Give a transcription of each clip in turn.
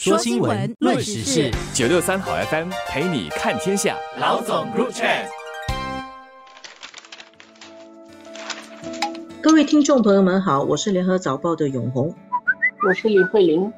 说新闻，论时事，九六三好 FM 陪你看天下。老总 Group Chat，各位听众朋友们好，我是联合早报的永红，我是李慧玲。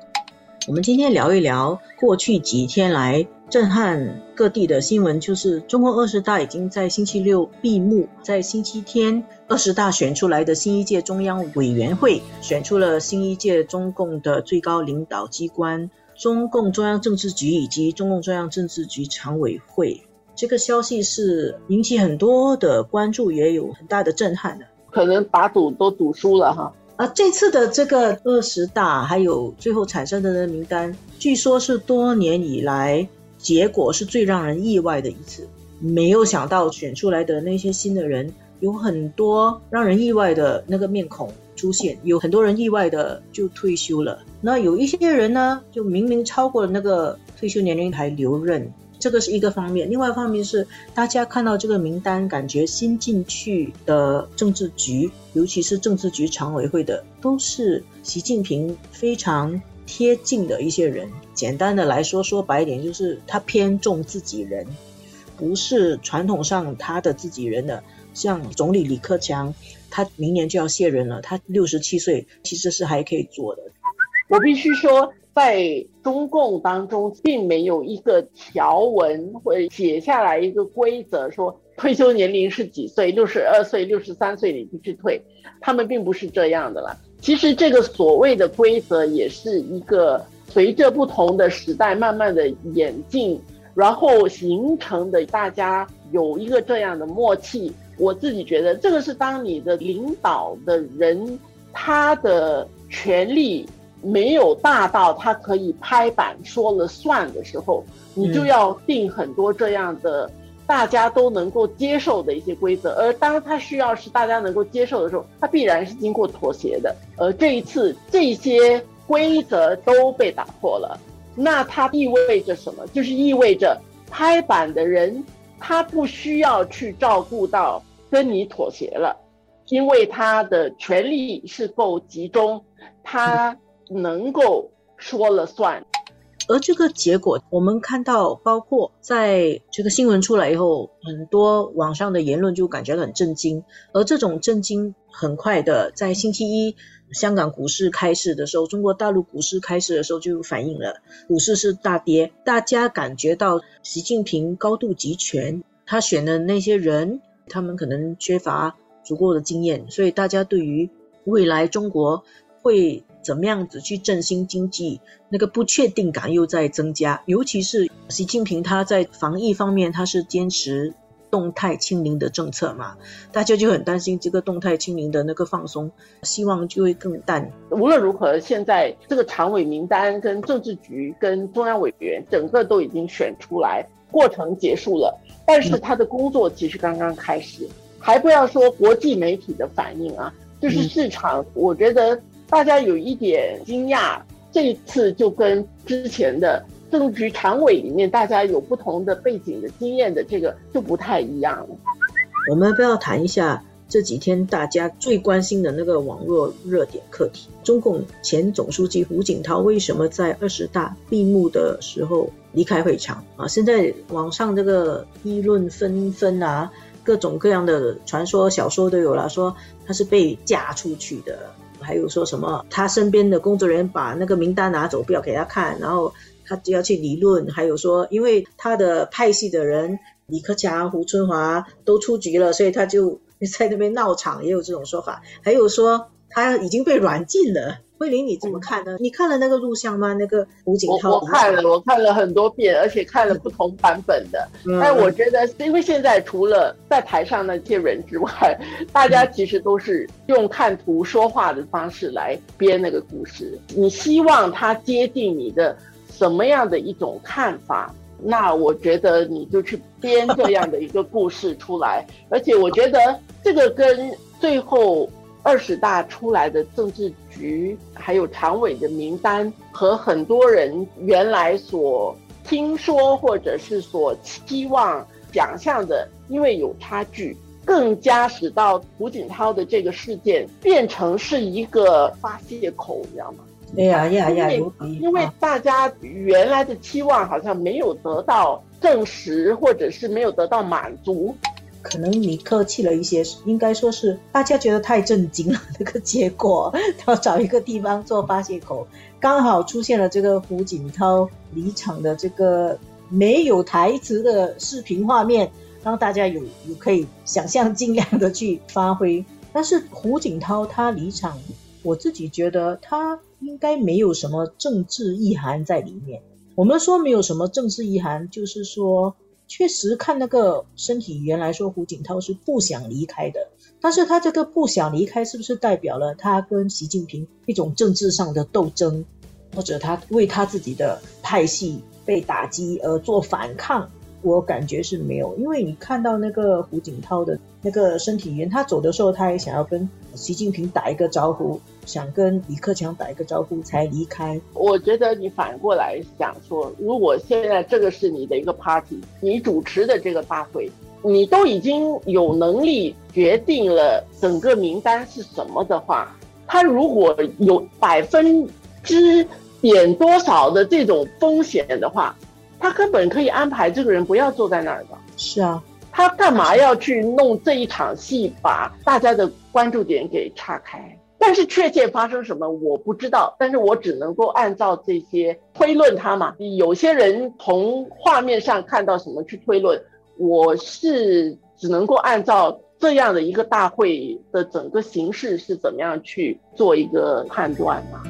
我们今天聊一聊过去几天来震撼各地的新闻，就是中共二十大已经在星期六闭幕，在星期天二十大选出来的新一届中央委员会选出了新一届中共的最高领导机关。中共中央政治局以及中共中央政治局常委会，这个消息是引起很多的关注，也有很大的震撼的。可能打赌都赌输了哈。啊，这次的这个二十大还有最后产生的的名单，据说是多年以来结果是最让人意外的一次。没有想到选出来的那些新的人，有很多让人意外的那个面孔。出现有很多人意外的就退休了，那有一些人呢，就明明超过了那个退休年龄还留任，这个是一个方面。另外一方面是大家看到这个名单，感觉新进去的政治局，尤其是政治局常委会的，都是习近平非常贴近的一些人。简单的来说，说白一点，就是他偏重自己人，不是传统上他的自己人的。像总理李克强，他明年就要卸任了。他六十七岁，其实是还可以做的。我必须说，在中共当中，并没有一个条文会写下来一个规则，说退休年龄是几岁，六十二岁、六十三岁你必须退。他们并不是这样的啦。其实这个所谓的规则，也是一个随着不同的时代慢慢的演进，然后形成的。大家有一个这样的默契。我自己觉得，这个是当你的领导的人，他的权力没有大到他可以拍板说了算的时候，你就要定很多这样的大家都能够接受的一些规则。而当他需要是大家能够接受的时候，他必然是经过妥协的。而这一次这些规则都被打破了，那它意味着什么？就是意味着拍板的人他不需要去照顾到。跟你妥协了，因为他的权力是够集中，他能够说了算。而这个结果，我们看到，包括在这个新闻出来以后，很多网上的言论就感觉很震惊。而这种震惊，很快的在星期一香港股市开市的时候，中国大陆股市开市的时候就反映了，股市是大跌。大家感觉到习近平高度集权，他选的那些人。他们可能缺乏足够的经验，所以大家对于未来中国会怎么样子去振兴经济，那个不确定感又在增加。尤其是习近平他在防疫方面，他是坚持动态清零的政策嘛，大家就很担心这个动态清零的那个放松，希望就会更淡。无论如何，现在这个常委名单跟政治局跟中央委员整个都已经选出来。过程结束了，但是他的工作其实刚刚开始，还不要说国际媒体的反应啊，就是市场，我觉得大家有一点惊讶，这一次就跟之前的政治局常委里面大家有不同的背景的经验的这个就不太一样了。我们不要谈一下这几天大家最关心的那个网络热点课题：中共前总书记胡锦涛为什么在二十大闭幕的时候？离开会场啊！现在网上这个议论纷纷啊，各种各样的传说、小说都有了，说他是被嫁出去的，还有说什么他身边的工作人员把那个名单拿走，不要给他看，然后他就要去理论，还有说因为他的派系的人李克强、胡春华都出局了，所以他就在那边闹场，也有这种说法，还有说他已经被软禁了。慧玲，你怎么看呢？你看了那个录像吗？那个胡锦涛，我看了，我看了很多遍，而且看了不同版本的。但我觉得，因为现在除了在台上那些人之外，大家其实都是用看图说话的方式来编那个故事。你希望他接近你的什么样的一种看法？那我觉得你就去编这样的一个故事出来。而且我觉得这个跟最后。二十大出来的政治局，还有常委的名单，和很多人原来所听说或者是所期望、想象的，因为有差距，更加使到胡锦涛的这个事件变成是一个发泄口，你知道吗？哎呀呀呀，因为因为啊大家原来的期望好像没有得到证实，或者是没有得到满足。可能你客气了一些，应该说是大家觉得太震惊了，那个结果要找一个地方做发泄口，刚好出现了这个胡锦涛离场的这个没有台词的视频画面，让大家有有可以想象尽量的去发挥。但是胡锦涛他离场，我自己觉得他应该没有什么政治意涵在里面。我们说没有什么政治意涵，就是说确实看那个身体语言来说，胡锦涛是不想离开的。但是他这个不想离开，是不是代表了他跟习近平一种政治上的斗争，或者他为他自己的派系被打击而做反抗？我感觉是没有，因为你看到那个胡锦涛的那个身体语言，他走的时候，他也想要跟习近平打一个招呼，想跟李克强打一个招呼才离开。我觉得你反过来想说，如果现在这个是你的一个 party，你主持的这个大会，你都已经有能力决定了整个名单是什么的话，他如果有百分之点多少的这种风险的话，他根本可以安排这个人不要坐在那儿的。是啊，他干嘛要去弄这一场戏，把大家的关注点给岔开？但是确切发生什么我不知道，但是我只能够按照这些推论他嘛。有些人从画面上看到什么去推论，我是只能够按照这样的一个大会的整个形式是怎么样去做一个判断嘛。